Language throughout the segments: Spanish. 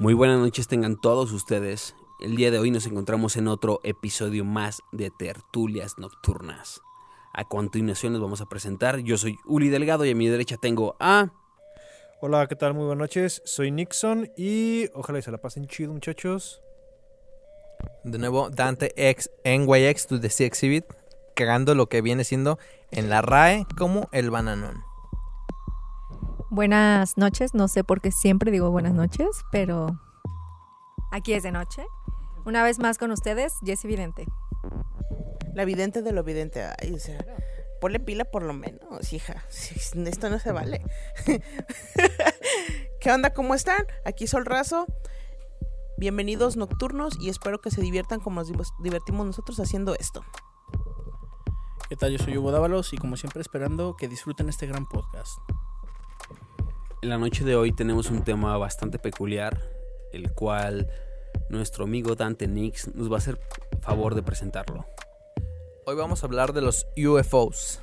Muy buenas noches tengan todos ustedes. El día de hoy nos encontramos en otro episodio más de Tertulias Nocturnas. A continuación les vamos a presentar. Yo soy Uli Delgado y a mi derecha tengo a... Hola, ¿qué tal? Muy buenas noches. Soy Nixon y ojalá y se la pasen chido, muchachos. De nuevo, Dante X NYX to the Sea Exhibit, cagando lo que viene siendo en la RAE como el bananón. Buenas noches, no sé por qué siempre digo buenas noches, pero aquí es de noche. Una vez más con ustedes, Jessy Vidente. La vidente de lo vidente. Ay, o sea, ponle pila por lo menos, hija. Esto no se vale. ¿Qué onda? ¿Cómo están? Aquí Sol Razo. Bienvenidos nocturnos y espero que se diviertan como nos divertimos nosotros haciendo esto. ¿Qué tal? Yo soy Hugo Dávalos y como siempre esperando que disfruten este gran podcast. En la noche de hoy tenemos un tema bastante peculiar, el cual nuestro amigo Dante Nix nos va a hacer favor de presentarlo. Hoy vamos a hablar de los UFOs.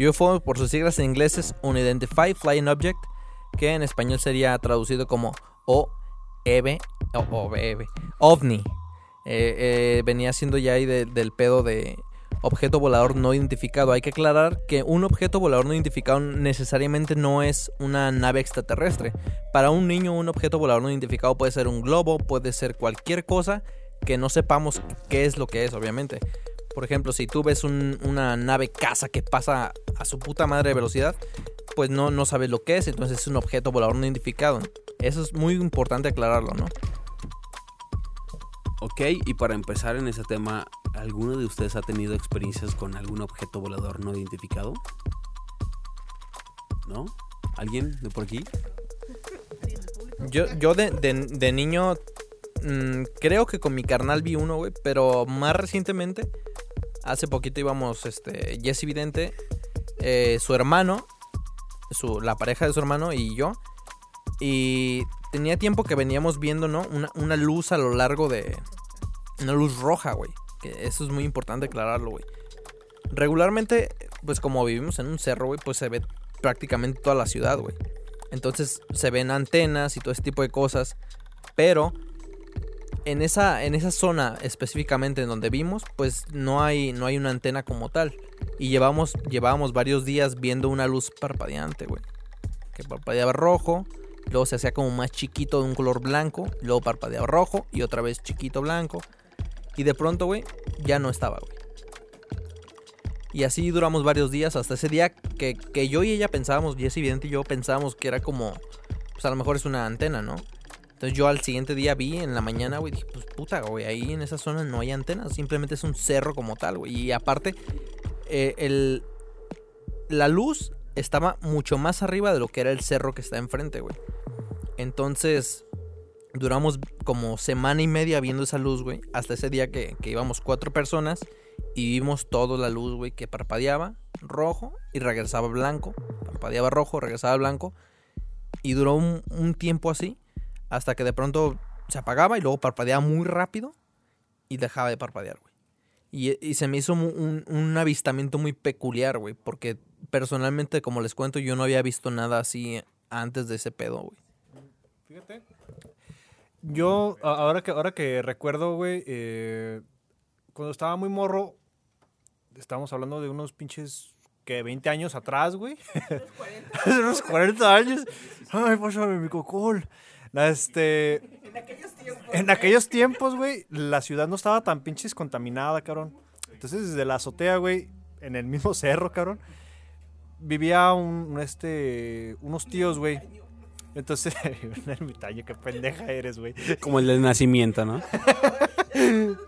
UFO por sus siglas en inglés es Unidentified Flying Object, que en español sería traducido como OEV o OVNI. Eh, eh, venía siendo ya ahí del pedo de objeto volador no identificado. Hay que aclarar que un objeto volador no identificado necesariamente no es una nave extraterrestre. Para un niño un objeto volador no identificado puede ser un globo, puede ser cualquier cosa que no sepamos qué es lo que es, obviamente. Por ejemplo, si tú ves una nave casa que pasa a su puta madre de velocidad, pues no, no sabes lo que es, entonces es un objeto volador no identificado. Eso es muy importante aclararlo, ¿no? Ok, y para empezar en ese tema, ¿alguno de ustedes ha tenido experiencias con algún objeto volador no identificado? ¿No? ¿Alguien de por aquí? Yo, yo de, de, niño mm, creo que con mi carnal vi uno, güey, pero más recientemente, hace poquito íbamos, este, Jesse Vidente, eh, su hermano, su, la pareja de su hermano y yo, y tenía tiempo que veníamos viendo, ¿no? Una, luz a lo largo de... Una luz roja, güey. Que eso es muy importante aclararlo, güey. Regularmente, pues como vivimos en un cerro, güey, pues se ve prácticamente toda la ciudad, güey. Entonces se ven antenas y todo ese tipo de cosas. Pero en esa, en esa zona específicamente en donde vimos, pues no hay, no hay una antena como tal. Y llevamos, llevábamos varios días viendo una luz parpadeante, güey. Que parpadeaba rojo, luego se hacía como más chiquito de un color blanco, luego parpadeaba rojo y otra vez chiquito blanco. Y de pronto, güey, ya no estaba, güey. Y así duramos varios días hasta ese día que, que yo y ella pensábamos, Jesse Evidente y yo pensábamos que era como, pues a lo mejor es una antena, ¿no? Entonces yo al siguiente día vi en la mañana, güey, dije, pues puta, güey, ahí en esa zona no hay antenas, simplemente es un cerro como tal, güey. Y aparte, eh, el, la luz estaba mucho más arriba de lo que era el cerro que está enfrente, güey. Entonces, duramos como semana y media viendo esa luz, güey. Hasta ese día que, íbamos cuatro personas y vimos toda la luz, güey, que parpadeaba rojo y regresaba blanco. Parpadeaba rojo, regresaba blanco. Y duró un, tiempo así, hasta que de pronto se apagaba y luego parpadeaba muy rápido y dejaba de parpadear, güey. Y, se me hizo un, un avistamiento muy peculiar, güey, porque personalmente, como les cuento, yo no había visto nada así antes de ese pedo, güey. Fíjate. Yo, ahora que, ahora que recuerdo, güey, eh, cuando estaba muy morro, estábamos hablando de unos pinches, que 20 años atrás, güey. Hace unos 40 años. Ay, pásame mi cocol. Este. En aquellos tiempos. En aquellos tiempos, güey, la ciudad no estaba tan pinches contaminada, cabrón. Entonces, desde la azotea, güey, en el mismo cerro, cabrón, vivía un, este, unos tíos, güey entonces, un ermitaño, qué pendeja eres, güey. Como el del nacimiento, ¿no?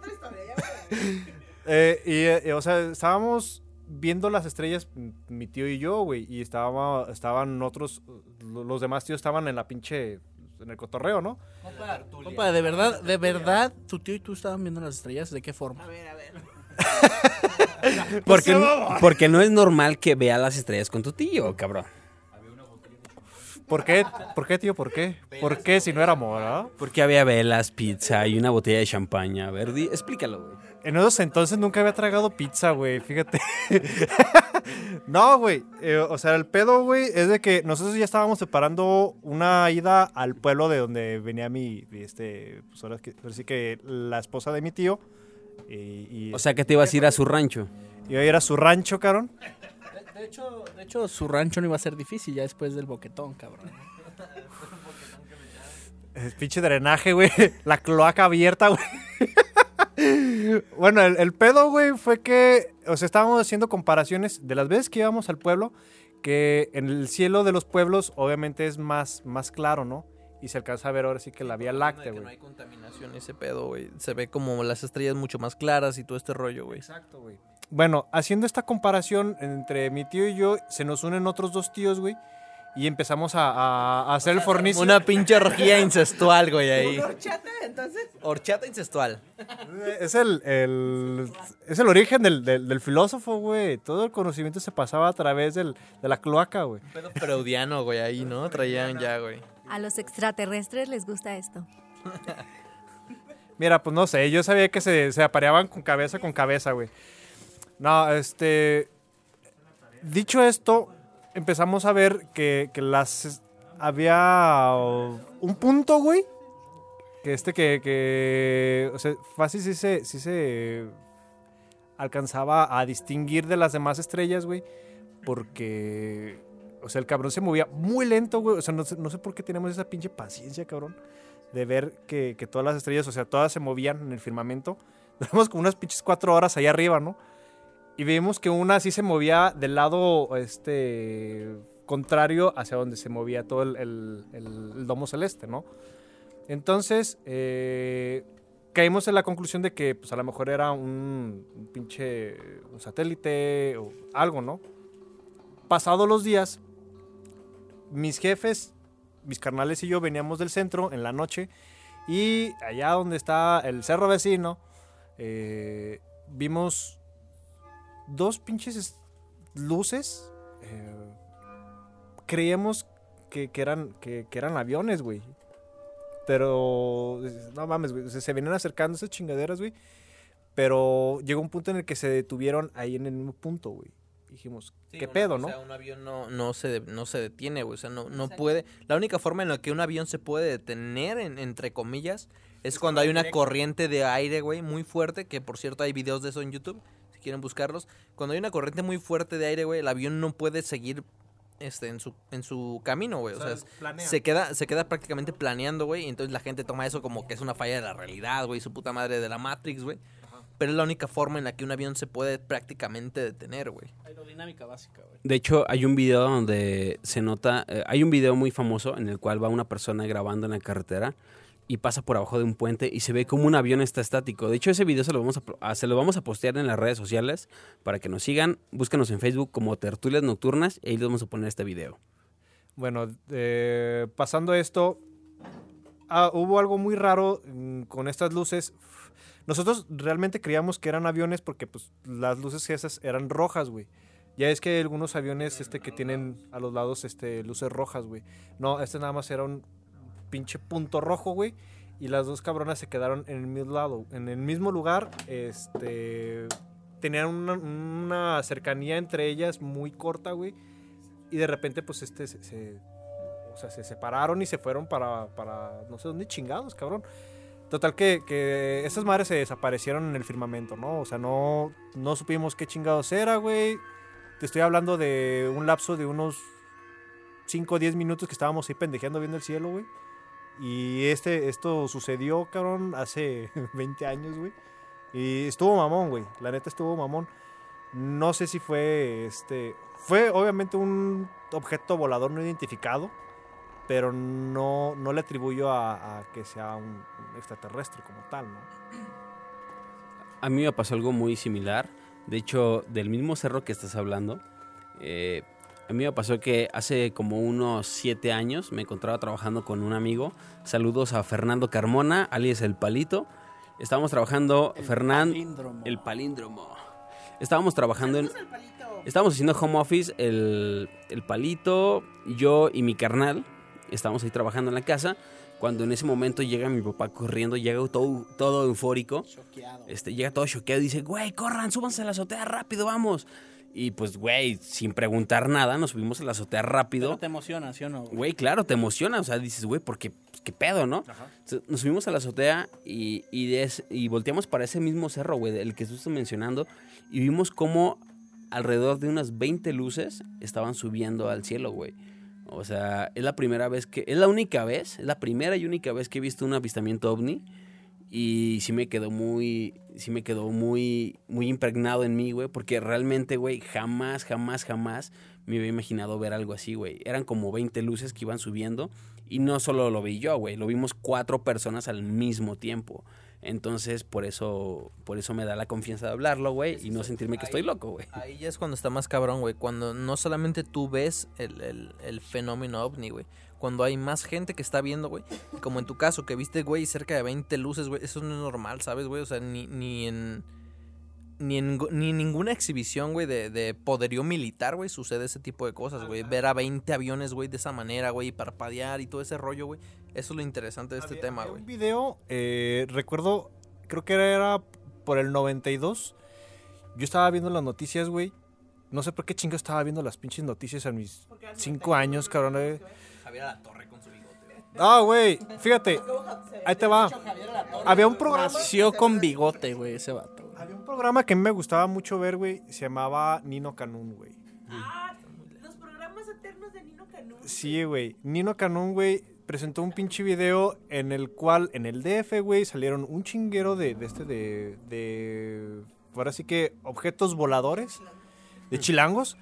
Eh, y, eh, o sea, estábamos viendo las estrellas, mi tío y yo, güey, y estaba, estaban otros, los demás tíos estaban en la pinche, en el cotorreo, ¿no? Compa, de verdad, de verdad, tu tío y tú estaban viendo las estrellas, ¿de qué forma? A ver, a ver. porque, porque no es normal que vea las estrellas con tu tío, cabrón. ¿Por qué? ¿Por qué, tío? ¿Por qué? ¿Por qué si no era moda? Porque había velas, pizza y una botella de champaña. A ver, explícalo, güey. En esos entonces nunca había tragado pizza, güey, fíjate. no, güey. eh, o sea, el pedo, güey, es de que nosotros ya estábamos preparando una ida al pueblo de donde venía mi, este, pues ahora que, ahora sí que la esposa de mi tío. Y, y- O sea que te ibas a ir a su rancho. iba a ir a su rancho, cabrón. De hecho, de hecho, su rancho no iba a ser difícil ya después del boquetón, cabrón. El pinche drenaje, güey. La cloaca abierta, güey. bueno, el, el pedo, güey, fue que, o sea, estábamos haciendo comparaciones de las veces que íbamos al pueblo, que en el cielo de los pueblos obviamente es más, más claro, ¿no? Y se alcanza a ver ahora sí que la Vía Láctea, Que no güey. hay contaminación ese pedo, güey. Se ve como las estrellas mucho más claras y todo este rollo, güey. Exacto, güey. Bueno, haciendo esta comparación entre mi tío y yo, se nos unen otros dos tíos, güey, y empezamos a, a- a hacer el fornicio. Una pinche orgía incestual, güey, ahí. horchata, entonces? Horchata incestual. Es el, el- es el origen del, del- del filósofo, güey. Todo el conocimiento se pasaba a través del- de la cloaca, güey. Pedo freudiano, güey, ahí, ¿no? Traían ya, güey. A los extraterrestres les gusta esto. Mira, pues no sé, yo sabía que se, se apareaban con cabeza con cabeza, güey. No, este... Dicho esto, empezamos a ver que, que las... Había un punto, güey. Que este que... que o sea, fácil sí se, sí se alcanzaba a distinguir de las demás estrellas, güey. Porque... O sea, el cabrón se movía muy lento, güey. O sea, no, no sé por qué tenemos esa pinche paciencia, cabrón de ver que, que todas las estrellas, o sea, todas se movían en el firmamento. Duramos como unas pinches cuatro horas allá arriba, ¿no? Y vimos que una sí se movía del lado este, contrario hacia donde se movía todo el, el- el- domo celeste, ¿no? Entonces, eh, caímos en la conclusión de que pues, a lo mejor era un, un pinche un satélite o algo, ¿no? Pasados los días, mis jefes mis carnales y yo veníamos del centro en la noche y allá donde está el cerro vecino eh, vimos dos pinches es- luces. eh, creíamos que, que eran, que, que eran aviones, güey. Pero no mames, güey. o sea, se venían acercando esas chingaderas, güey. Pero llegó un punto en el que se detuvieron ahí en el mismo punto, güey. Dijimos, ¿qué pedo, no? O sea, un avión no, no, se, de- no se detiene, güey. O sea, no, no puede. La única forma en la que un avión se puede detener, en- entre comillas, es cuando hay una corriente de aire, güey, muy fuerte. Que por cierto, hay videos de eso en YouTube, si quieren buscarlos. Cuando hay una corriente muy fuerte de aire, güey, el avión no puede seguir este, en, su, en su camino, güey. O sea, se queda, se queda prácticamente planeando, güey. Y entonces la gente toma eso como que es una falla de la realidad, güey. Su puta madre de la Matrix, güey. Pero es la única forma en la que un avión se puede prácticamente detener, güey. Aerodinámica básica, güey. De hecho, hay un video donde se nota, eh, hay un video muy famoso en el cual va una persona grabando en la carretera y pasa por abajo de un puente y se ve como un avión está estático. De hecho, ese video se lo vamos a, pro- a- se lo vamos a postear en las redes sociales para que nos sigan. Búscanos en Facebook como Tertulias Nocturnas y ahí les vamos a poner este video. Bueno, eh, pasando esto, ah, hubo algo muy raro mm, con estas luces. Nosotros realmente creíamos que eran aviones porque pues, las luces esas eran rojas, güey. Ya es que hay algunos aviones este, que tienen a los lados este, luces rojas, güey. No, este nada más era un pinche punto rojo, güey. Y las dos cabronas se quedaron en el mismo lado, en el mismo lugar. Este, tenían una, cercanía entre ellas muy corta, güey. Y de repente, pues, este, se, se- o sea, se separaron y se fueron para, para no sé dónde chingados, cabrón. Total que, que esas madres se desaparecieron en el firmamento, ¿no? O sea, no, no supimos qué chingados era, güey. Te estoy hablando de un lapso de unos 5 o 10 minutos que estábamos ahí pendejeando viendo el cielo, güey. Y este, esto sucedió, cabrón, hace 20 años, güey. Y estuvo mamón, güey. La neta estuvo mamón. No sé si fue este. Fue obviamente un objeto volador no identificado. Pero no, no le atribuyo a, que sea un, un extraterrestre como tal, ¿no? A mí me pasó algo muy similar. De hecho, del mismo cerro que estás hablando, eh, a mí me pasó que hace como unos siete años me encontraba trabajando con un amigo. Saludos a Fernando Carmona, alias El Palito. Estábamos trabajando, Fernando, el palíndromo. Estábamos trabajando en... Estábamos haciendo home office, el, el palito, yo y mi carnal. Estábamos ahí trabajando en la casa. Cuando en ese momento llega mi papá corriendo, llega todo, todo eufórico, Choqueado. este, llega todo choqueado y dice, güey, corran, súbanse a la azotea rápido, vamos. Y pues, güey, sin preguntar nada, nos subimos a la azotea rápido. Pero te emociona, ¿sí o no? güey? Güey, claro, te emociona. O sea, dices, güey, porque qué pedo, ¿no? Entonces, Nos subimos a la azotea y, y, de ese- y volteamos para ese mismo cerro, güey, el que tú estás mencionando. Y vimos cómo alrededor de unas 20 luces estaban subiendo al cielo, güey. O sea, es la primera vez que. Es la única vez, es la primera y única vez que he visto un avistamiento ovni. Y sí me quedó muy. Sí me quedó muy. Muy impregnado en mí, güey. Porque realmente, güey, jamás, jamás, jamás me había imaginado ver algo así, güey. Eran como 20 luces que iban subiendo. Y no solo lo vi yo, güey. Lo vimos cuatro personas al mismo tiempo. Entonces, por eso. Por eso me da la confianza de hablarlo, güey. Y no sentirme que estoy loco, güey. Ahí ya es cuando está más cabrón, güey. Cuando no solamente tú ves el, el- el fenómeno ovni, güey. Cuando hay más gente que está viendo, güey. Como en tu caso, que viste, güey, cerca de 20 luces, güey. Eso no es normal, ¿sabes, güey? O sea, ni, ni en... Ni en, ni en ninguna exhibición, güey, de, de poderío militar, güey, sucede ese tipo de cosas, güey. Ver a 20 aviones, güey, de esa manera, güey, y parpadear y todo ese rollo, güey. Eso es lo interesante de este Había- tema, güey. Un video, eh, recuerdo, creo que era por el 92. Yo estaba viendo las noticias, güey. No sé por qué chingo estaba viendo las pinches noticias a mis 5 años, cabrón. eh. Javier La Torre con su bigote, Ah, güey, fíjate, ahí te va. Había un programa, Nació con bigote, güey, ese vato. güey. había un programa que a mí me gustaba mucho ver, güey. Se llamaba Nino Canún, güey. Los programas eternos de Nino Canún. Sí, güey. Nino Canún, güey, presentó un pinche video en el cual, en el DF, güey, salieron un chinguero de, de este, de, de, ahora sí que, objetos voladores, de chilangos,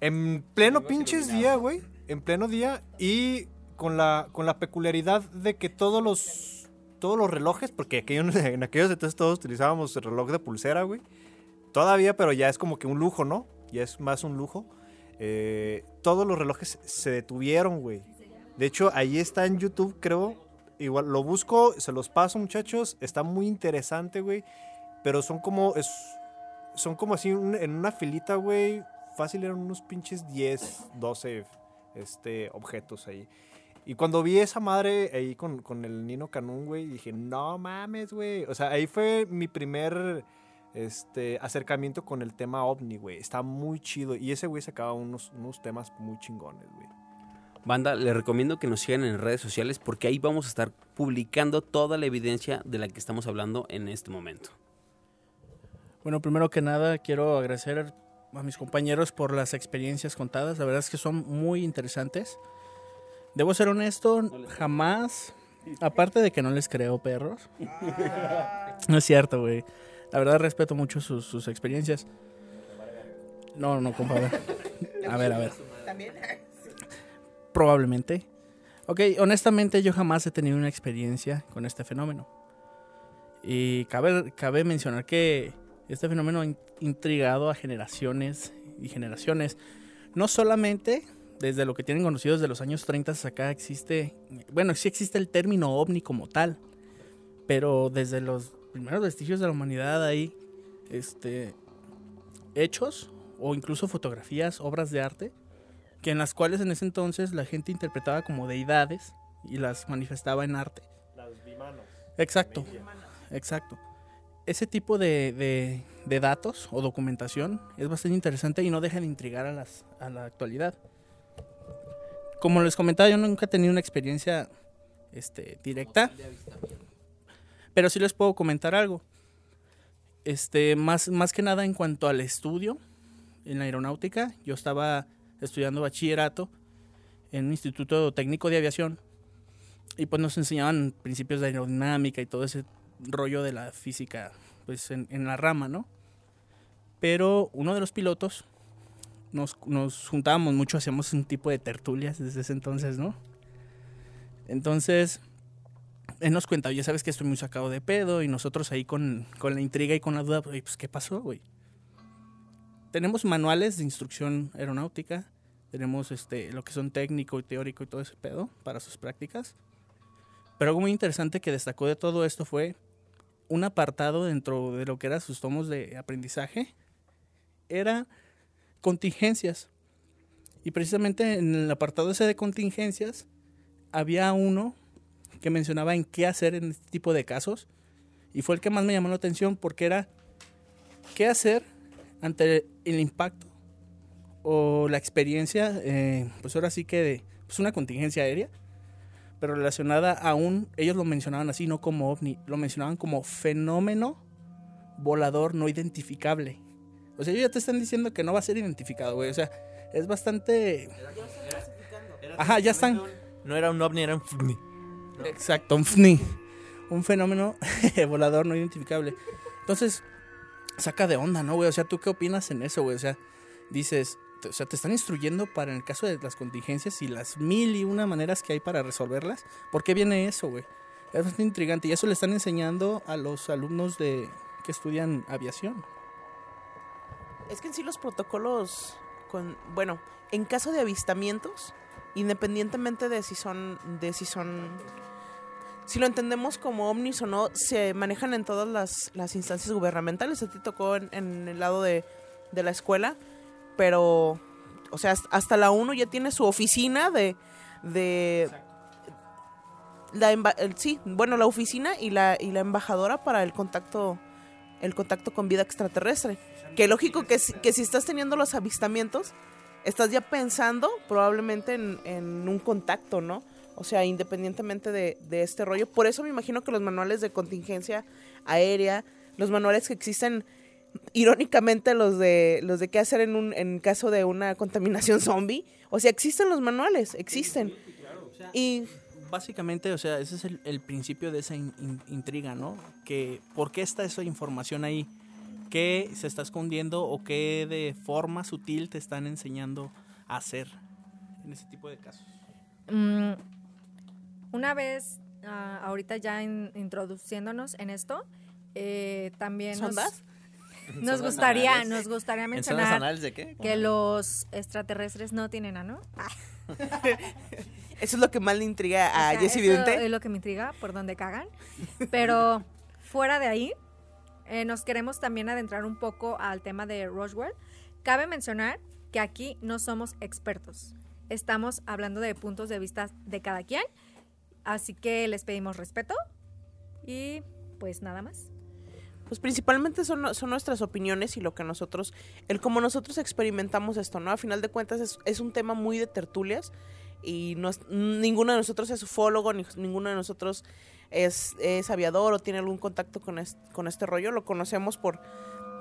en pleno pinches día, güey, en pleno día, y con la, con la peculiaridad de que todos los, todos los relojes, porque en aquellos entonces todos utilizábamos el reloj de pulsera, güey, todavía, pero ya es como que un lujo, ¿no? Ya es más un lujo. Eh, todos los relojes se detuvieron, güey. De hecho, ahí está en YouTube, creo. Igual lo busco, se los paso, muchachos. Está muy interesante, güey. Pero son como. Es, son como así en una filita, güey. Fácil eran unos pinches 10, 12 este, objetos ahí. Y cuando vi esa madre ahí con, con el Nino Canún, güey, dije, no mames, güey. O sea, ahí fue mi primer este, acercamiento con el tema ovni, güey. Está muy chido. Y ese güey sacaba unos, unos temas muy chingones, güey. Banda, les recomiendo que nos sigan en redes sociales porque ahí vamos a estar publicando toda la evidencia de la que estamos hablando en este momento. Bueno, primero que nada, quiero agradecer a mis compañeros por las experiencias contadas. La verdad es que son muy interesantes. Debo ser honesto, jamás, aparte de que no les creo perros. no es cierto, güey. La verdad respeto mucho sus, sus experiencias. No, no, compadre. A ver, a ver. También. Probablemente. Ok, honestamente yo jamás he tenido una experiencia con este fenómeno. Y cabe, cabe mencionar que este fenómeno intrigado a generaciones y generaciones. No solamente desde lo que tienen conocido desde los años 30 hasta acá existe, bueno, sí existe el término ovni como tal, pero desde los primeros vestigios de la humanidad hay este, hechos o incluso fotografías, obras de arte, que en las cuales en ese entonces la gente interpretaba como deidades y las manifestaba en arte. Las bimanos. Exacto, exacto. Ese tipo de, de- de datos o documentación es bastante interesante y no deja de intrigar a, las, a la actualidad. Como les comentaba, yo nunca he tenido una experiencia este, directa, pero sí les puedo comentar algo. Este, más, más que nada en cuanto al estudio en la aeronáutica, yo estaba estudiando bachillerato en un instituto técnico de aviación y pues nos enseñaban principios de aerodinámica y todo ese rollo de la física pues en, la rama, ¿no? Pero uno de los pilotos nos, nos juntábamos mucho, hacíamos un tipo de tertulias desde ese entonces, ¿no? Entonces, él nos cuenta, ya sabes que estoy muy sacado de pedo y nosotros ahí con, con la intriga y con la duda, "Oye, pues ¿qué pasó, güey? Tenemos manuales de instrucción aeronáutica, tenemos este, lo que son técnico y teórico y todo ese pedo para sus prácticas. Pero algo muy interesante que destacó de todo esto fue un apartado dentro de lo que eran sus tomos de aprendizaje. Era contingencias. Y precisamente en el apartado ese de contingencias había uno que mencionaba en qué hacer en este tipo de casos. Y fue el que más me llamó la atención porque era qué hacer ante el impacto o la experiencia, eh, pues ahora sí que de pues una contingencia aérea, pero relacionada a un, ellos lo mencionaban así, no como ovni, lo mencionaban como fenómeno volador no identificable. O sea, ellos ya te están diciendo que no va a ser identificado, güey. O sea, es bastante... Ajá, ya están... No era un ovni, era un ovni. Exacto, un FNI. Un fenómeno volador no identificable. Entonces, saca de onda, ¿no, güey? O sea, ¿tú qué opinas en eso, güey? O sea, dices, o sea, te están instruyendo para en el caso de las contingencias y las mil y una maneras que hay para resolverlas. ¿Por qué viene eso, güey? Es bastante intrigante. Y eso le están enseñando a los alumnos de que estudian aviación. Es que en sí los protocolos, con, bueno, en caso de avistamientos, independientemente de si son, de si son, si lo entendemos como ovnis o no, se manejan en todas las, las instancias gubernamentales. A ti tocó en, en el lado de, de la escuela, pero, o sea, hasta la 1 ya tiene su oficina de, de la sí, bueno, la oficina y la, y la embajadora para el contacto, el contacto con vida extraterrestre. Que lógico que, si- que si estás teniendo los avistamientos, estás ya pensando probablemente en, en un contacto, ¿no? O sea, independientemente de, de este rollo. Por eso me imagino que los manuales de contingencia aérea, los manuales que existen, irónicamente los de los de qué hacer en un en caso de una contaminación zombie, o sea, existen los manuales, existen. Y Básicamente, o sea, ese es el, el principio de esa in- in- intriga, ¿no? Que por qué está esa información ahí, qué se está escondiendo o qué de forma sutil te están enseñando a hacer en ese tipo de casos. Mm, una vez, ah, ahorita ya in- introduciéndonos en esto, eh, también ¿Sondas? nos ¿Sondas gustaría, anales? nos gustaría ¿En zonas mencionar de qué? que los extraterrestres no tienen ano. Eso es lo que más le intriga a o sea, Jesse Vidente. es lo que me intriga, por donde cagan. Pero fuera de ahí, eh, nos queremos también adentrar un poco al tema de Roswell. Cabe mencionar que aquí no somos expertos. Estamos hablando de puntos de vista de cada quien. Así que les pedimos respeto. Y pues nada más. Pues principalmente son, son nuestras opiniones y lo que nosotros, el cómo nosotros experimentamos esto, ¿no? A final de cuentas es, es un tema muy de tertulias y no es- ninguno de nosotros es ufólogo, ni, ninguno de nosotros es, es aviador o tiene algún contacto con, con este rollo. Lo conocemos por,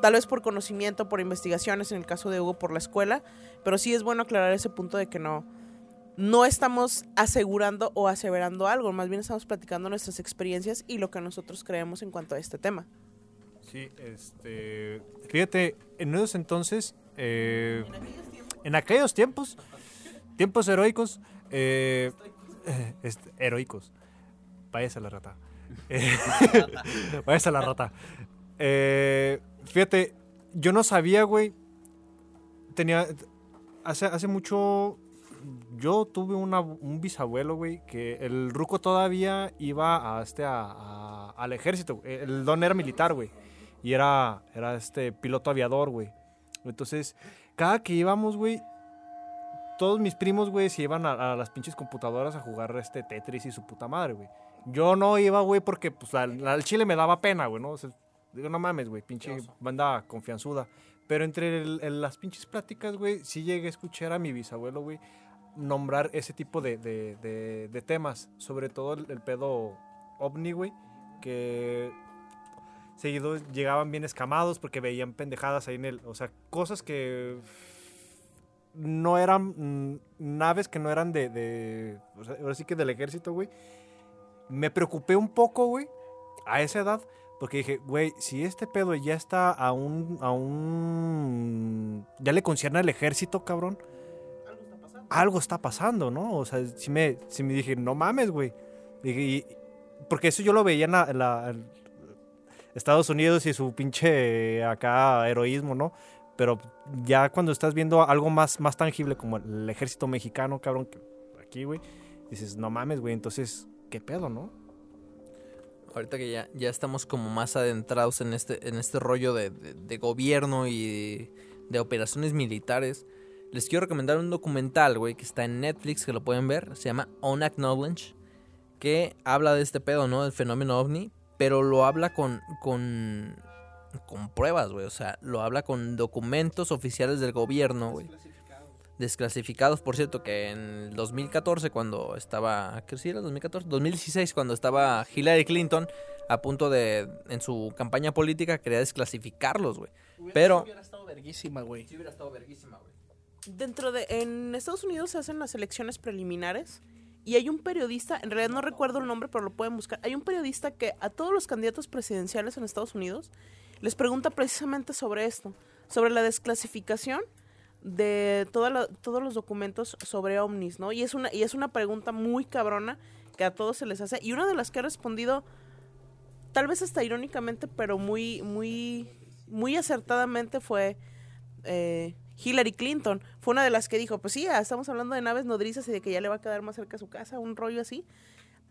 tal vez por conocimiento, por investigaciones, en el caso de Hugo por la escuela, pero sí es bueno aclarar ese punto de que no, no estamos asegurando o aseverando algo, más bien estamos platicando nuestras experiencias y lo que nosotros creemos en cuanto a este tema. Sí, este. Fíjate, en esos entonces. eh, en aquellos tiempos. Tiempos heroicos. Eh, este, heroicos. Váyase a la rata. Eh, váyase a la rata. Eh, fíjate, yo no sabía, güey. Tenía. Hace, hace mucho. Yo tuve una- un bisabuelo, güey, que el ruco todavía iba a este, a- al ejército. El don era militar, güey. Y era, era este piloto aviador, güey. Entonces, cada que íbamos, güey, todos mis primos, güey, se iban a, a las pinches computadoras a jugar este Tetris y su puta madre, güey. Yo no iba, güey, porque pues al, al chile me daba pena, güey, ¿no? O sea, digo, no mames, güey, pinche banda confianzuda. Pero entre el- el- las pinches pláticas, güey, sí llegué a escuchar a mi bisabuelo, güey, nombrar ese tipo de, de- de- de temas. Sobre todo el, el pedo ovni, güey, que seguido llegaban bien escamados porque veían pendejadas ahí en el... O sea, cosas que no eran mm, naves que no eran de, de o sea, ahora sí que del ejército, güey. Me preocupé un poco, güey, a esa edad, porque dije, güey, si este pedo ya está a un, a un, ya le concierne al ejército, cabrón, algo está pasando, ¿no? O sea, si me, si me dije, no mames, güey. Dije, y- porque eso yo lo veía en la, en la- en Estados Unidos y su pinche acá heroísmo, ¿no? Pero ya cuando estás viendo algo más, más tangible como el ejército mexicano, cabrón, aquí, güey, dices, no mames, güey, entonces, ¿qué pedo, no? Ahorita que ya, ya estamos como más adentrados en este, en este rollo de gobierno y de, operaciones militares, les quiero recomendar un documental, güey, que está en Netflix, que lo pueden ver. Se llama Unacknowledged. que habla de este pedo, ¿no? Del fenómeno ovni, pero lo habla con, con, con pruebas, güey. O sea, lo habla con documentos oficiales del gobierno, güey. Desclasificados, por cierto, que en el 2014, cuando estaba. ¿Qué sí era? 2014? 2016, cuando estaba Hillary Clinton a punto de. En su campaña política, quería desclasificarlos, güey. Pero. Hubiera estado verguísima, güey. Sí, hubiera estado verguísima, güey. Dentro de. En Estados Unidos se hacen las elecciones preliminares. Y hay un periodista, en realidad no recuerdo el nombre, pero lo pueden buscar. Hay un periodista que a todos los candidatos presidenciales en Estados Unidos les pregunta precisamente sobre esto, sobre la desclasificación de la- todos los documentos sobre ovnis, ¿no? Y es una y es una pregunta muy cabrona que a todos se les hace y una de las que ha respondido tal vez hasta irónicamente, pero muy muy muy acertadamente fue eh, Hillary Clinton. Fue una de las que dijo, pues sí, ya estamos hablando de naves nodrizas y de que ya le va a quedar más cerca a su casa, un rollo así.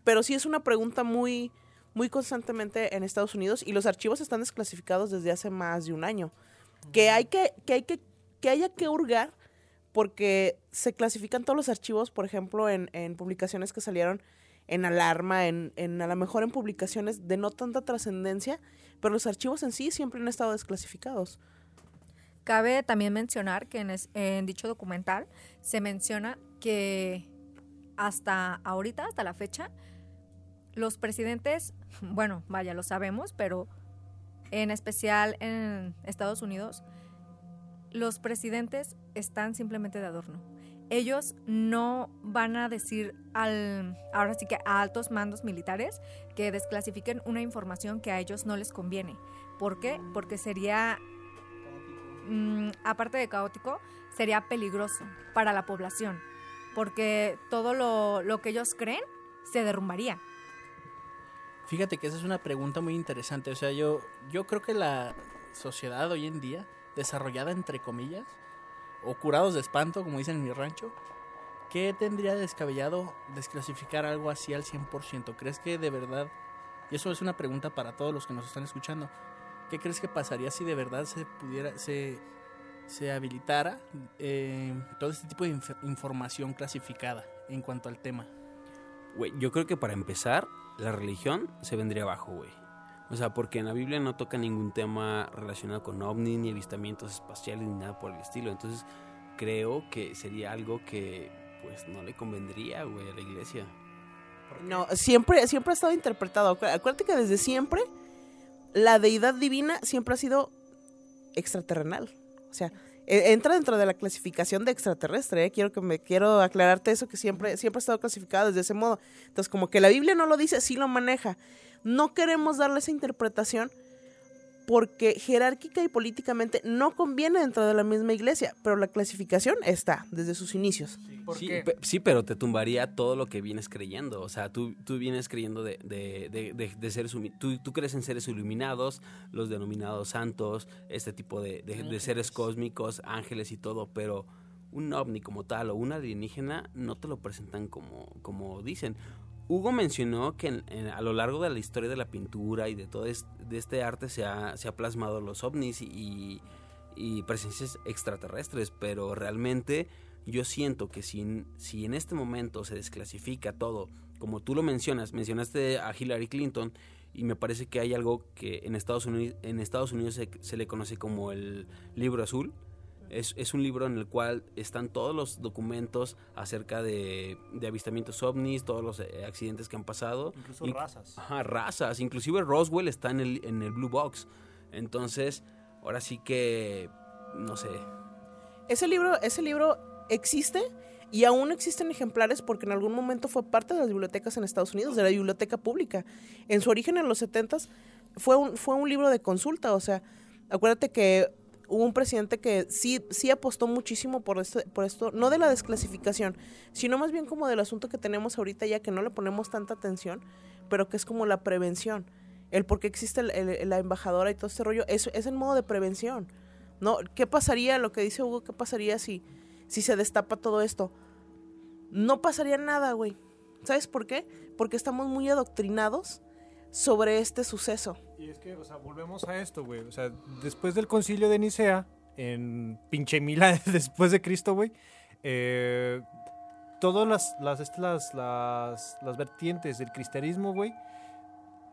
Pero sí es una pregunta muy muy constantemente en Estados Unidos y los archivos están desclasificados desde hace más de un año. Que hay que, que hay que, que haya que hurgar porque se clasifican todos los archivos, por ejemplo, en, en publicaciones que salieron en alarma, en, en a lo mejor en publicaciones de no tanta trascendencia, pero los archivos en sí siempre han estado desclasificados. Cabe también mencionar que en, dicho documental se menciona que hasta ahorita, hasta la fecha, los presidentes, bueno, vaya, lo sabemos, pero en especial en Estados Unidos, los presidentes están simplemente de adorno. Ellos no van a decir al, ahora sí que a altos mandos militares que desclasifiquen una información que a ellos no les conviene. ¿Por qué? Porque sería mm, aparte de caótico, sería peligroso para la población, porque todo lo, lo que ellos creen se derrumbaría. Fíjate que esa es una pregunta muy interesante. O sea, yo, yo creo que la sociedad hoy en día, desarrollada entre comillas, o curados de espanto, como dicen en mi rancho, ¿qué tendría de descabellado desclasificar algo así al 100%? ¿Crees que de verdad, y eso es una pregunta para todos los que nos están escuchando, ¿qué crees que pasaría si de verdad se pudiera, se, se habilitara eh, todo este tipo de inf- información clasificada en cuanto al tema? Güey, yo creo que para empezar, la religión se vendría abajo, güey. O sea, porque en la Biblia no toca ningún tema relacionado con ovni, ni avistamientos espaciales, ni nada por el estilo. Entonces, creo que sería algo que, pues, no le convendría, güey, a la iglesia. No, siempre, siempre ha estado interpretado. Acu- Acuérdate que desde siempre la deidad divina siempre ha sido extraterrenal. O sea, e- entra dentro de la clasificación de extraterrestre. ¿eh? Quiero que me quiero aclararte eso que siempre, siempre ha estado clasificado desde ese modo. Entonces, como que la Biblia no lo dice, sí lo maneja. No queremos darle esa interpretación porque jerárquica y políticamente no conviene dentro de la misma iglesia, pero la clasificación está desde sus inicios. Sí, sí, pero te tumbaría todo lo que vienes creyendo. O sea, tú, tú vienes creyendo de, de, de, de- de seres tú, tú crees en seres iluminados, los denominados santos, este tipo de, de- de seres cósmicos, ángeles y todo, pero un ovni como tal o un alienígena no te lo presentan como, como dicen. Hugo mencionó que en- en- a lo largo de la historia de la pintura y de todo es- de este arte se ha, plasmado los ovnis y, presencias extraterrestres, pero realmente yo siento que si, en- si en este momento se desclasifica todo, como tú lo mencionas, mencionaste a Hillary Clinton y me parece que hay algo que en Estados Unidos, en Estados Unidos se, se le conoce como el libro azul. Es, es un libro en el cual están todos los documentos acerca de, de avistamientos ovnis, todos los eh, accidentes que han pasado. Incluso Y- razas. Ajá, razas. Inclusive Roswell está en el, en el Blue Box. Entonces, ahora sí que, no sé, Ese libro, ese libro existe y aún existen ejemplares porque en algún momento fue parte de las bibliotecas en Estados Unidos, de la biblioteca pública. En su origen en los 70 fue un, fue un libro de consulta, o sea, acuérdate que hubo un presidente que sí, sí apostó muchísimo por esto, por esto, no de la desclasificación, sino más bien como del asunto que tenemos ahorita ya que no le ponemos tanta atención, pero que es como la prevención. El por qué existe la embajadora y todo este rollo, es, es en modo de prevención. ¿no? ¿Qué pasaría, lo que dice Hugo, qué pasaría si, si se destapa todo esto? No pasaría nada, güey. ¿Sabes por qué? Porque estamos muy adoctrinados sobre este suceso. Y es que, o sea, volvemos a esto, güey. O sea, después del concilio de Nicea, en pinche mil años después de Cristo, güey, eh, todas las, las, estas, las, las, las vertientes del cristianismo, güey,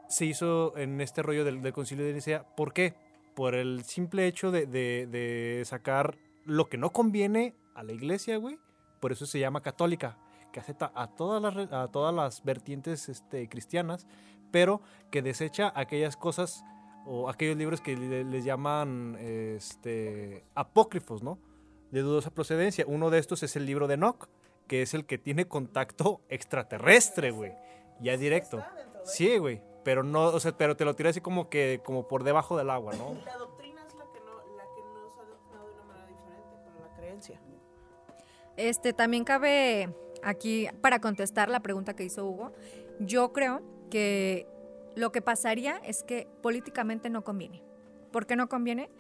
se hizo en este rollo del, del concilio de Nicea. ¿Por qué? Por el simple hecho de, de- de sacar lo que no conviene a la iglesia, güey. Por eso se llama católica, que acepta a todas las, a todas las vertientes este, cristianas, pero que desecha aquellas cosas o aquellos libros que le- les llaman este, apócrifos, ¿no? De dudosa procedencia. Uno de estos es el libro de Enoch, que es el que tiene contacto extraterrestre, güey. Ya directo. Sí, güey. Pero no, o sea, pero te lo tira así como que, como por debajo del agua, ¿no? La doctrina es la que, no, la que nos ha adoctrinado de una manera diferente, pero la creencia. Este, también cabe aquí, para contestar la pregunta que hizo Hugo, yo creo que lo que pasaría es que políticamente no conviene. ¿Por qué no conviene?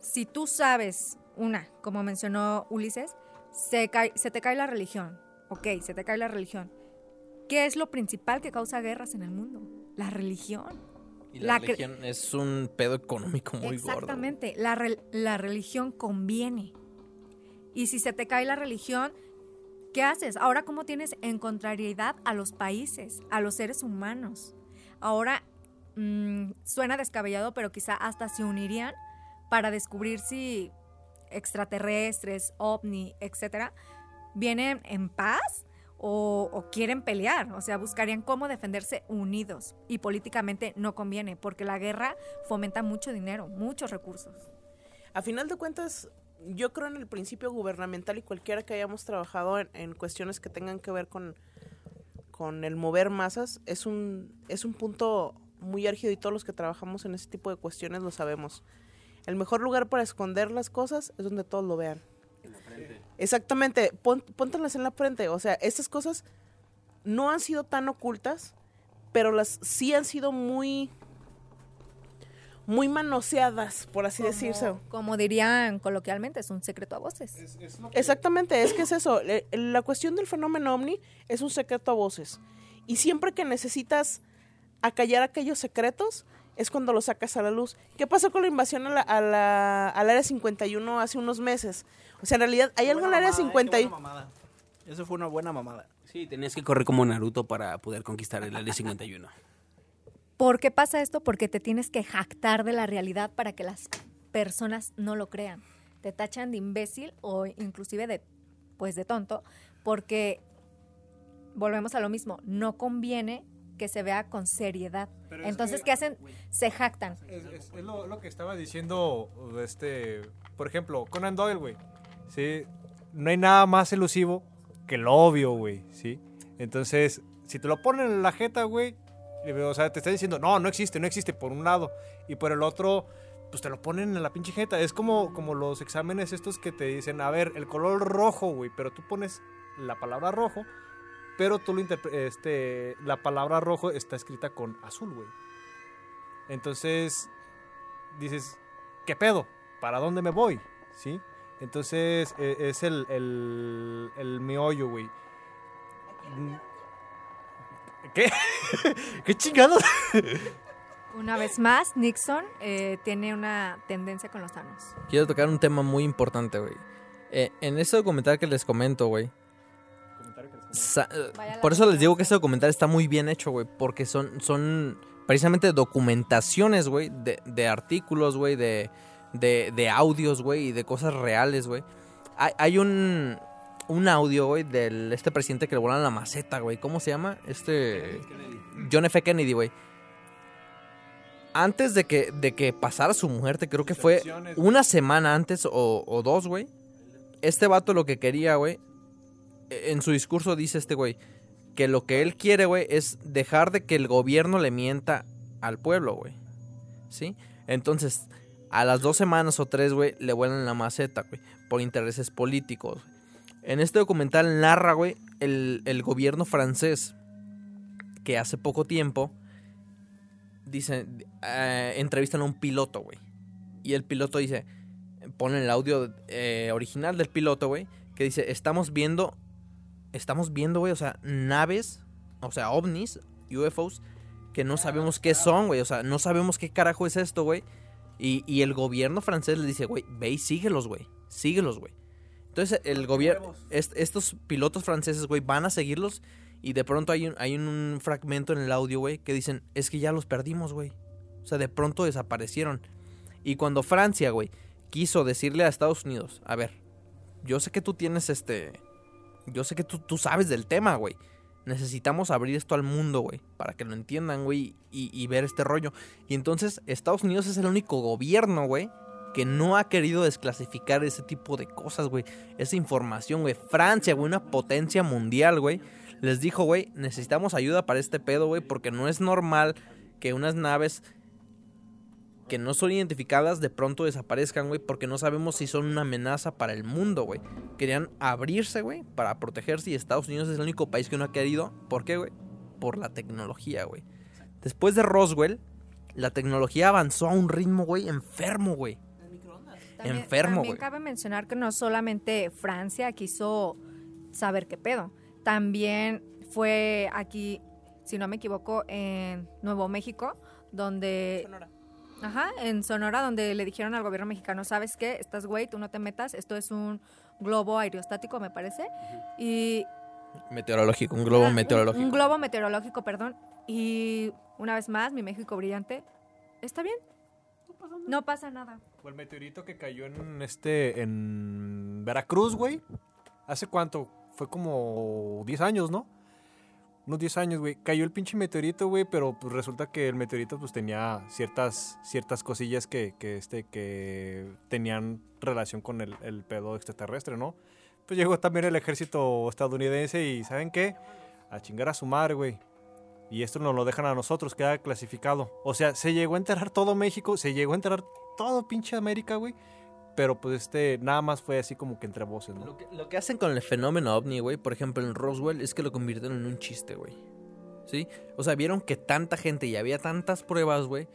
Si tú sabes, una, como mencionó Ulises, se, cae- se te cae la religión. Ok, se te cae la religión. ¿Qué es lo principal que causa guerras en el mundo? La religión. Y la, La religión es un pedo económico muy gordo. Exactamente, la, rel- la religión conviene. Y si se te cae la religión, ¿qué haces? Ahora, ¿cómo tienes en contrariedad a los países, a los seres humanos? Ahora, mm, suena descabellado, pero quizá hasta se unirían para descubrir si extraterrestres, ovni, etcétera, vienen en paz o, o quieren pelear. O sea, buscarían cómo defenderse unidos. Y políticamente no conviene, porque la guerra fomenta mucho dinero, muchos recursos. A final de cuentas, yo creo en el principio gubernamental y cualquiera que hayamos trabajado en, en cuestiones que tengan que ver con, con el mover masas, es un, es un punto muy álgido y todos los que trabajamos en ese tipo de cuestiones lo sabemos. El mejor lugar para esconder las cosas es donde todos lo vean. Exactamente, pon, póntelas en la frente. O sea, estas cosas no han sido tan ocultas, pero las sí han sido muy muy manoseadas, por así decirse. Como dirían coloquialmente, es un secreto a voces. Exactamente, es que es eso. La cuestión del fenómeno ovni es un secreto a voces. Y siempre que necesitas acallar aquellos secretos, es cuando los sacas a la luz. ¿Qué pasó con la invasión a la, a la- al área 51 hace unos meses? O sea, en realidad, ¿hay algo en el área 51? Eso fue una buena mamada. Sí, tenías que correr como Naruto para poder conquistar el área 51. ¿Por qué pasa esto? Porque te tienes que jactar de la realidad para que las personas no lo crean. Te tachan de imbécil o inclusive de, pues, de tonto, porque volvemos a lo mismo, no conviene que se vea con seriedad. Pero es Entonces, que- ¿qué hacen? Se jactan. Es, es- es lo, lo que estaba diciendo, este, por ejemplo, Conan Doyle, güey. Sí, no hay nada más elusivo que lo obvio, güey, ¿sí? Entonces, si te lo ponen en la jeta, güey, o sea, te está diciendo, no, no existe, no existe, por un lado, y por el otro, pues te lo ponen en la pinche jeta. Es como, como los exámenes estos que te dicen, a ver, el color rojo, güey, pero tú pones la palabra rojo, pero tú lo este, la palabra rojo está escrita con azul, güey. Entonces, dices, ¿qué pedo? ¿Para dónde me voy? ¿Sí? Entonces, e- es el, el, el meollo, güey. ¿Qué? ¿Qué chingados? Una vez más, Nixon eh, tiene una tendencia con los sanos. Quiero tocar un tema muy importante, güey. Eh, en ese documental que les comento, güey. eh, por eso les digo que este documental está muy bien hecho, güey. Porque son, son precisamente documentaciones, güey, de, de artículos, güey, de, de, de audios, güey, y de cosas reales, güey. Hay, hay un, un audio, güey, del este presidente que le volan la maceta, güey. ¿Cómo se llama? Este... John F. Kennedy, güey. Antes de que, de que pasara su muerte, creo que fue una semana antes o, o dos, güey. Este vato lo que quería, güey. e- En su discurso dice este güey. Que lo que él quiere, güey, es dejar de que el gobierno le mienta al pueblo, güey. ¿Sí? Entonces, a las dos semanas o tres, güey, le vuelan la maceta, güey. Por intereses políticos. En este documental narra, güey, el, el gobierno francés. Que hace poco tiempo. Dice. eh, entrevistan a un piloto, güey. Y el piloto dice. Pone el audio eh, original del piloto, güey. Que dice: Estamos viendo. Estamos viendo, güey, o sea, naves. O sea, ovnis, UFOs. Que no sabemos qué son, güey. O sea, no sabemos qué carajo es esto, güey. Y, y el gobierno francés le dice, güey, ve y síguelos, güey. Síguelos, güey. Entonces el gobierno, estos pilotos franceses, güey, van a seguirlos y de pronto hay un, hay un fragmento en el audio, güey, que dicen, es que ya los perdimos, güey. O sea, de pronto desaparecieron. Y cuando Francia, güey, quiso decirle a Estados Unidos, a ver, yo sé que tú tienes este, yo sé que tú, tú sabes del tema, güey. Necesitamos abrir esto al mundo, güey, para que lo entiendan, güey, y, y ver este rollo. Y entonces Estados Unidos es el único gobierno, güey, que no ha querido desclasificar ese tipo de cosas, güey. Esa información, güey. Francia, güey, una potencia mundial, güey. Les dijo, güey, necesitamos ayuda para este pedo, güey, porque no es normal que unas naves que no son identificadas de pronto desaparezcan, güey, porque no sabemos si son una amenaza para el mundo, güey. Querían abrirse, güey, para protegerse y Estados Unidos es el único país que no ha querido. ¿Por qué, güey? Por la tecnología, güey. Después de Roswell, la tecnología avanzó a un ritmo, güey, enfermo, güey. También- Enfermo, También cabe mencionar que no solamente Francia quiso saber qué pedo. También fue aquí, si no me equivoco, en Nuevo México, donde... Sonora. Ajá, en Sonora, donde le dijeron al gobierno mexicano, ¿sabes qué? Estás güey, tú no te metas, esto es un globo aerostático, me parece. Y Meteorológico, un globo Ah, un- meteorológico. Un, globo meteorológico, perdón. Y una vez más, mi México brillante. ¿Está bien? No pasa nada. Fue el meteorito que cayó en este. en Veracruz, güey. ¿Hace cuánto? Fue como 10 años, ¿no? Unos 10 años, güey. Cayó el pinche meteorito, güey, pero pues resulta que el meteorito pues tenía ciertas, ciertas cosillas que, que, este, que tenían relación con el, pedo extraterrestre, ¿no? Pues llegó también el ejército estadounidense y ¿saben qué? A chingar a su madre, güey. Y esto nos lo dejan a nosotros, queda clasificado. O sea, se llegó a enterrar todo México, se llegó a enterrar todo pinche América, güey. Pero pues este, nada más fue así como que entre voces, ¿no? Lo que, lo que hacen con el fenómeno ovni, güey, por ejemplo en Roswell, es que lo convirtieron en un chiste, güey. ¿Sí? O sea, vieron que tanta gente y había tantas pruebas, güey,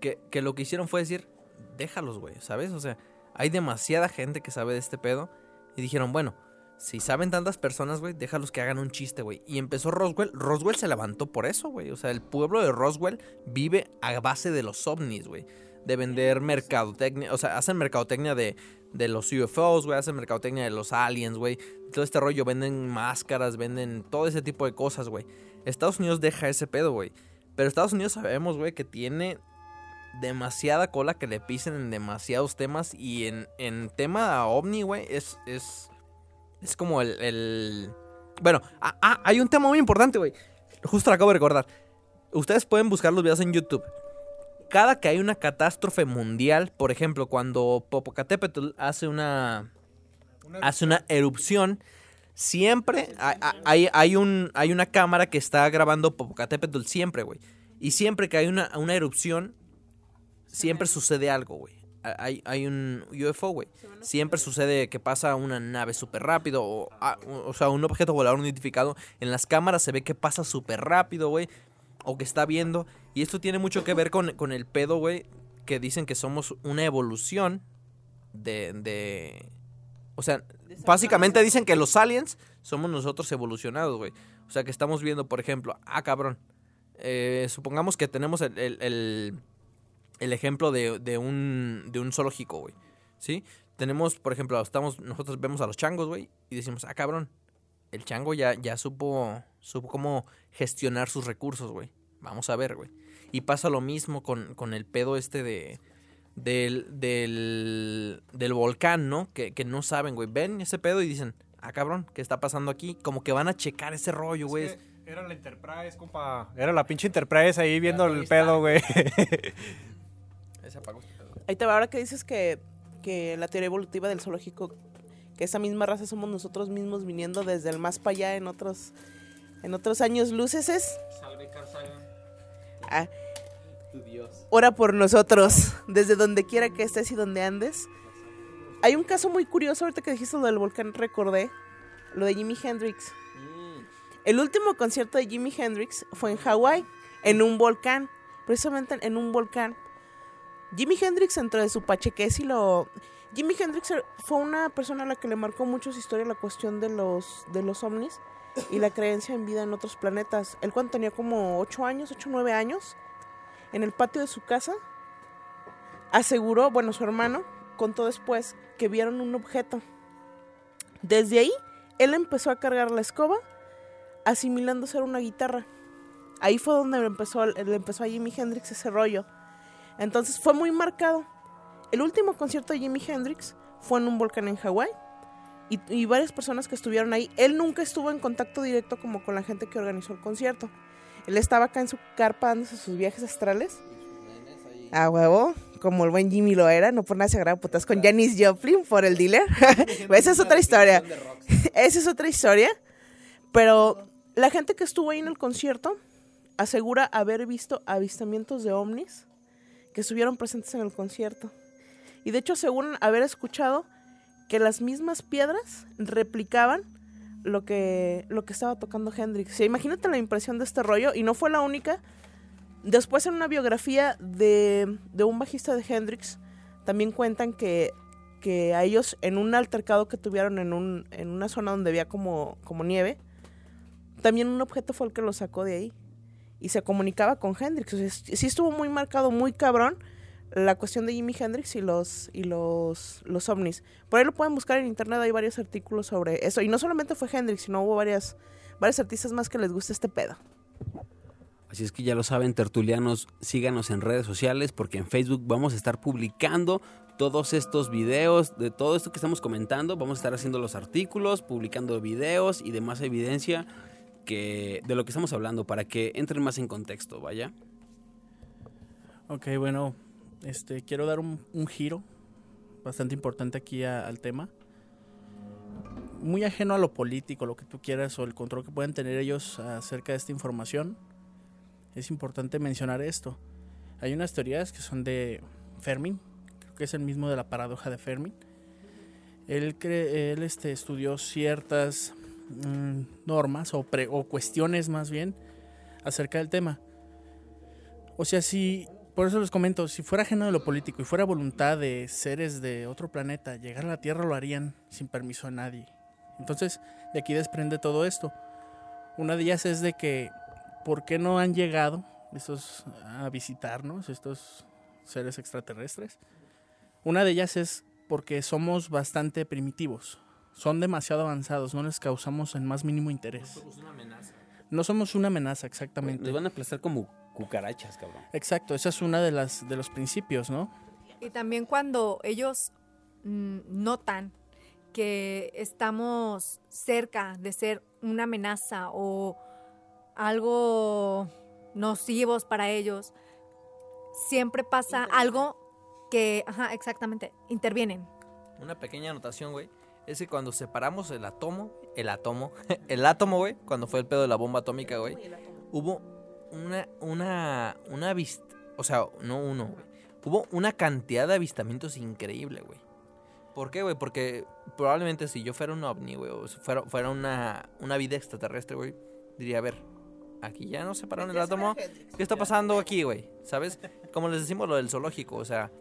que, que lo que hicieron fue decir, déjalos, güey, ¿sabes? O sea, hay demasiada gente que sabe de este pedo. Y dijeron, bueno, si saben tantas personas, güey, déjalos que hagan un chiste, güey. Y empezó Roswell. Roswell se levantó por eso, güey. O sea, el pueblo de Roswell vive a base de los ovnis, güey. De vender mercadotecnia. O sea, hacen mercadotecnia de, de los UFOs, güey. Hacen mercadotecnia de los aliens, güey. Todo este rollo. Venden máscaras, venden todo ese tipo de cosas, güey. Estados Unidos deja ese pedo, güey. Pero Estados Unidos sabemos, güey, que tiene demasiada cola que le pisen en demasiados temas. Y en, en tema ovni, güey, es, es, es como el, el- Bueno, ah, ah, hay un tema muy importante, güey. Justo lo acabo de recordar. Ustedes pueden buscar los videos en YouTube. Cada que hay una catástrofe mundial, por ejemplo, cuando Popocatépetl hace una, hace una erupción, siempre hay, hay, hay un, hay una cámara que está grabando Popocatépetl siempre, güey. Y siempre que hay una, una erupción, siempre sucede algo, güey. Hay, hay un UFO, güey. Siempre sucede que pasa una nave súper rápido, o, ah, o sea, un objeto volador no identificado. En las cámaras se ve que pasa súper rápido, güey. O que está viendo. Y esto tiene mucho que ver con, con el pedo, güey. Que dicen que somos una evolución de, de... O sea, básicamente dicen que los aliens somos nosotros evolucionados, güey. O sea, que estamos viendo, por ejemplo, ah, cabrón. eh, supongamos que tenemos el, el- el- el ejemplo de, de un, de un zoológico, güey. ¿Sí? Tenemos, por ejemplo, estamos, nosotros vemos a los changos, güey, y decimos, ah, cabrón, el chango ya, ya supo, supo cómo gestionar sus recursos, güey. Vamos a ver, güey. Y pasa lo mismo con, con el pedo este de... Del, del, del volcán, ¿no? Que, que no saben, güey. Ven ese pedo y dicen, ah, cabrón, ¿qué está pasando aquí? Como que van a checar ese rollo, güey. Es que Era la Enterprise, compa. Era la pinche Enterprise ahí viendo el está. pedo, güey. Ese apagó este pedo. Ahí te va, ahora que dices que, que la teoría evolutiva del zoológico, que esa misma raza somos nosotros mismos viniendo desde el más para allá en otros, en otros años luces es. Ah, Tu Dios. ora por nosotros, desde donde quiera que estés y donde andes. Hay un caso muy curioso, ahorita que dijiste lo del volcán, recordé lo de Jimi Hendrix. El último concierto de Jimi Hendrix fue en Hawái, en un volcán, precisamente en un volcán. Jimi Hendrix dentro de su pachequés y lo... Jimi Hendrix fue una persona a la que le marcó mucho su historia la cuestión de los, de los ovnis y la creencia en vida en otros planetas. Él cuando tenía como 8 años, 8 o 9 años, en el patio de su casa, aseguró, bueno, su hermano contó después que vieron un objeto Desde ahí, él empezó a cargar la escoba, asimilando ser una guitarra. Ahí fue donde empezó, le empezó a Jimi Hendrix ese rollo. Entonces fue muy marcado. El último concierto de Jimi Hendrix fue en un volcán en Hawái. Y, y varias personas que estuvieron ahí, él nunca estuvo en contacto directo como con la gente que organizó el concierto. Él estaba acá en su carpa dándose sus viajes astrales. A huevo, como el buen Jimmy lo era, no por nada se agarraba putas con Janis Joplin por el dealer. Esa es otra historia. Esa es otra historia. Pero la gente que estuvo ahí en el concierto asegura haber visto avistamientos de ovnis que estuvieron presentes en el concierto. Y de hecho aseguran haber escuchado que las mismas piedras replicaban lo que, lo que estaba tocando Hendrix. O sea, imagínate la impresión de este rollo, y no fue la única. Después en una biografía de, de un bajista de Hendrix, también cuentan que, que a ellos en un altercado que tuvieron en, un, en una zona donde había como, como nieve, también un objeto fue el que lo sacó de ahí. Y se comunicaba con Hendrix. O sea, sí estuvo muy marcado, muy cabrón la cuestión de Jimi Hendrix y los y los, los ovnis. Por ahí lo pueden buscar en internet, hay varios artículos sobre eso. Y no solamente fue Hendrix, sino hubo varias, varios artistas más que les gusta este pedo. Así es que ya lo saben, tertulianos, síganos en redes sociales porque en Facebook vamos a estar publicando todos estos videos, de todo esto que estamos comentando, vamos a estar haciendo los artículos, publicando videos y demás evidencia que de lo que estamos hablando para que entren más en contexto, vaya. Ok, bueno, este, quiero dar un, giro bastante importante aquí al tema. Muy ajeno a lo político, lo que tú quieras, o el control que pueden tener ellos acerca de esta información. Es importante mencionar esto. Hay unas teorías que son de Fermi, creo que es el mismo de la paradoja de Fermi. Él este, estudió ciertas mm, normas o, pre- o cuestiones más bien acerca del tema. O sea, si por eso les comento, si fuera ajeno de lo político y fuera voluntad de seres de otro planeta llegar a la Tierra, lo harían sin permiso de nadie. Entonces, de aquí desprende todo esto. Una de ellas es de que, ¿por qué no han llegado estos a visitarnos, estos seres extraterrestres? Una de ellas es porque somos bastante primitivos. Son demasiado avanzados, no les causamos el más mínimo interés. No somos una amenaza, exactamente. Nos van a aplastar como cucarachas, cabrón. Exacto, esa es una de las de los principios, ¿no? Y también cuando ellos mm, notan que estamos cerca de ser una amenaza o algo nocivos para ellos, siempre pasa algo que, ajá, exactamente, intervienen. Una pequeña anotación, güey. Es que cuando separamos el átomo, el átomo, el átomo, güey, cuando fue el pedo de la bomba atómica, güey, hubo una, una, una vist, o sea, no uno, güey. Hubo una cantidad de avistamientos increíble, güey. ¿Por qué, güey? Porque probablemente si yo fuera un ovni, güey, o si fuera, fuera una, una vida extraterrestre, güey, diría, a ver, aquí ya no separaron el átomo. ¿Qué está pasando aquí, güey? ¿Sabes? Como les decimos lo del zoológico, o sea,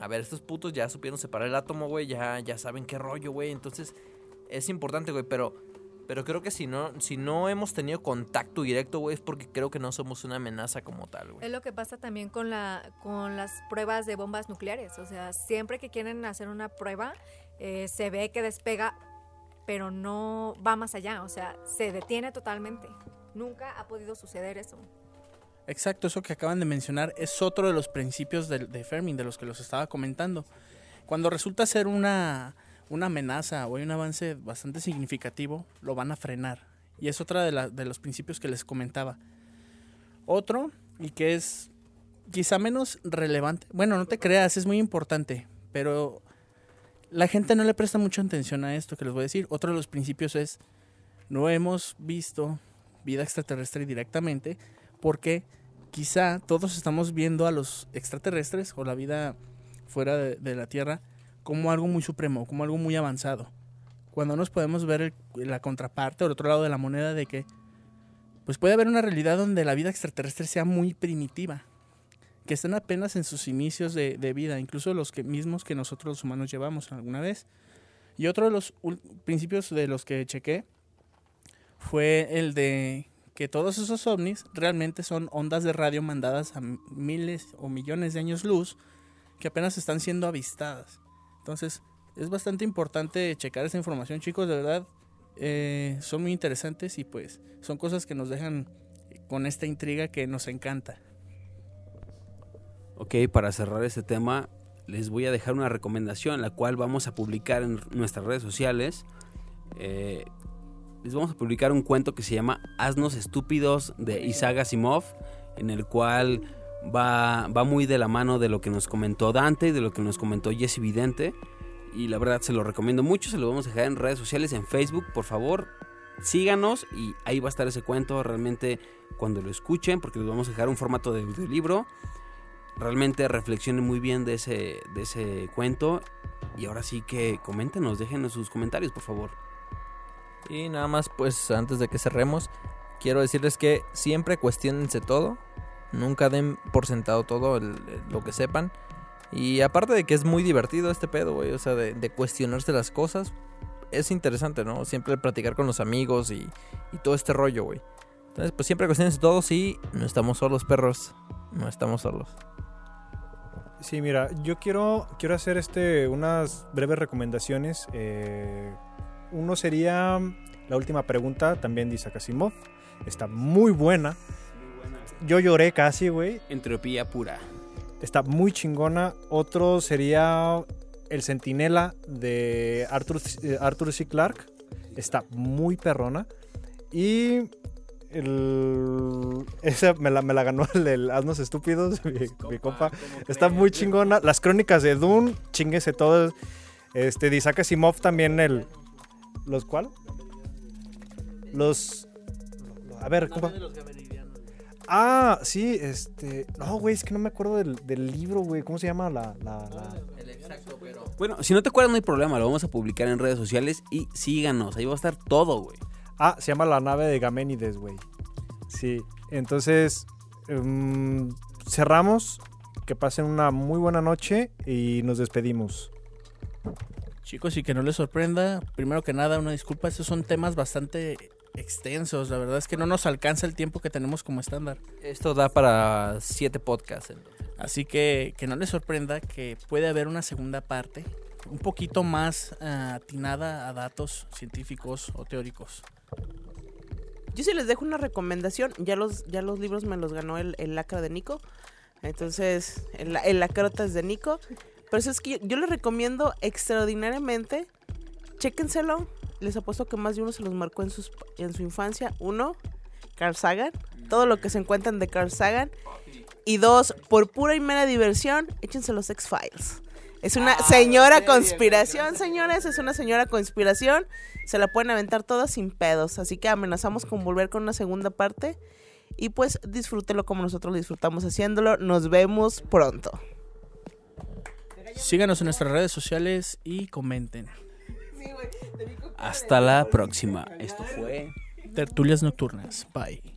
a ver, estos putos ya supieron separar el átomo, güey, ya, ya saben qué rollo, güey. Entonces, es importante, güey, pero, pero creo que si no, si no hemos tenido contacto directo, güey, es porque creo que no somos una amenaza como tal, güey. Es lo que pasa también con, la, con las pruebas de bombas nucleares. O sea, siempre que quieren hacer una prueba, eh, se ve que despega, pero no va más allá. O sea, se detiene totalmente. Nunca ha podido suceder eso. Exacto, eso que acaban de mencionar es otro de los principios de, de Fermi, de los que los estaba comentando. Cuando resulta ser una, una amenaza o hay un avance bastante significativo, lo van a frenar. Y es otra de, la- de los principios que les comentaba. Otro, y que es quizá menos relevante, bueno, no te creas, es muy importante, pero la gente no le presta mucha atención a esto que les voy a decir. Otro de los principios es, no hemos visto vida extraterrestre directamente, porque quizá todos estamos viendo a los extraterrestres o la vida fuera de, de la Tierra como algo muy supremo, como algo muy avanzado. Cuando nos podemos ver el- la contraparte o el otro lado de la moneda de que pues puede haber una realidad donde la vida extraterrestre sea muy primitiva, que estén apenas en sus inicios de, de vida, incluso los que mismos que nosotros los humanos llevamos alguna vez. Y otro de los principios de los que chequé fue el de que todos esos ovnis realmente son ondas de radio mandadas a miles o millones de años luz que apenas están siendo avistadas. Entonces, es bastante importante checar esa información, chicos, de verdad. eh, son muy interesantes y pues son cosas que nos dejan con esta intriga que nos encanta. Ok, para cerrar este tema, les voy a dejar una recomendación, la cual vamos a publicar en nuestras redes sociales. Eh, les vamos a publicar un cuento que se llama Asnos Estúpidos de Isaac Asimov, en el cual va, va muy de la mano de lo que nos comentó Dante y de lo que nos comentó Jesse Vidente. Y la verdad se lo recomiendo mucho, se lo vamos a dejar en redes sociales, en Facebook, por favor. Síganos y ahí va a estar ese cuento realmente cuando lo escuchen, porque les vamos a dejar un formato de audiolibro realmente reflexionen muy bien de ese, de ese cuento. Y ahora sí que coméntenos, déjenos sus comentarios, por favor. Y nada más, pues antes de que cerremos, quiero decirles que siempre cuestionense todo. Nunca den por sentado todo lo que sepan. Y aparte de que es muy divertido este pedo, güey. O sea, de, de cuestionarse las cosas. Es interesante, ¿no? Siempre platicar con los amigos y, y todo este rollo, güey. Entonces, pues siempre cuestionense todo. Sí, no estamos solos, perros. No estamos solos. Sí, mira, yo quiero, quiero hacer este unas breves recomendaciones. Eh, uno sería la última pregunta, también de Isaac Asimov. Está muy buena. Yo lloré casi, güey. Entropía pura. Está muy chingona. Otro sería El Centinela de Arthur, eh, Arthur C. Clarke. Está muy perrona. Y el, esa me la, me la ganó el, el Asnos Estúpidos, mi, mi compa. Está muy chingona. Las crónicas de Dune, chinguese todas. Este, de Isaac Asimov también el... ¿Los cuál? Los... A ver, compa. Ah, sí, este... No, güey, es que no me acuerdo del, del libro, güey. ¿Cómo se llama la... la- la- Bueno, si no te acuerdas, no hay problema. Lo vamos a publicar en redes sociales y síganos. Ahí va a estar todo, güey. Ah, se llama La nave de Gaménides, güey. Sí, entonces... em, cerramos. Que pasen una muy buena noche y nos despedimos. Chicos, y que no les sorprenda, primero que nada, una disculpa, estos son temas bastante extensos, la verdad es que no nos alcanza el tiempo que tenemos como estándar. Esto da para siete podcasts. entonces. Así que que no les sorprenda que puede haber una segunda parte, un poquito más ah, atinada a datos científicos o teóricos. Yo sí les dejo una recomendación. Ya los, ya los libros me los ganó el, el lacra de Nico. Entonces, el, el lacrota es de Nico. Pero eso es que yo, yo les recomiendo extraordinariamente. Chéquenselo. Les apuesto que más de uno se los marcó en, sus, en su infancia. Uno, Carl Sagan. Todo lo que se encuentran de Carl Sagan. Y dos, por pura y mera diversión, échense los X-Files. Es una señora conspiración, señores. Es una señora conspiración. Se la pueden aventar todas sin pedos. Así que amenazamos con volver con una segunda parte. Y pues disfrútelo como nosotros lo disfrutamos haciéndolo. Nos vemos pronto. Síganos en nuestras redes sociales y comenten. Hasta la próxima. Esto fue... Tertulias nocturnas. Bye.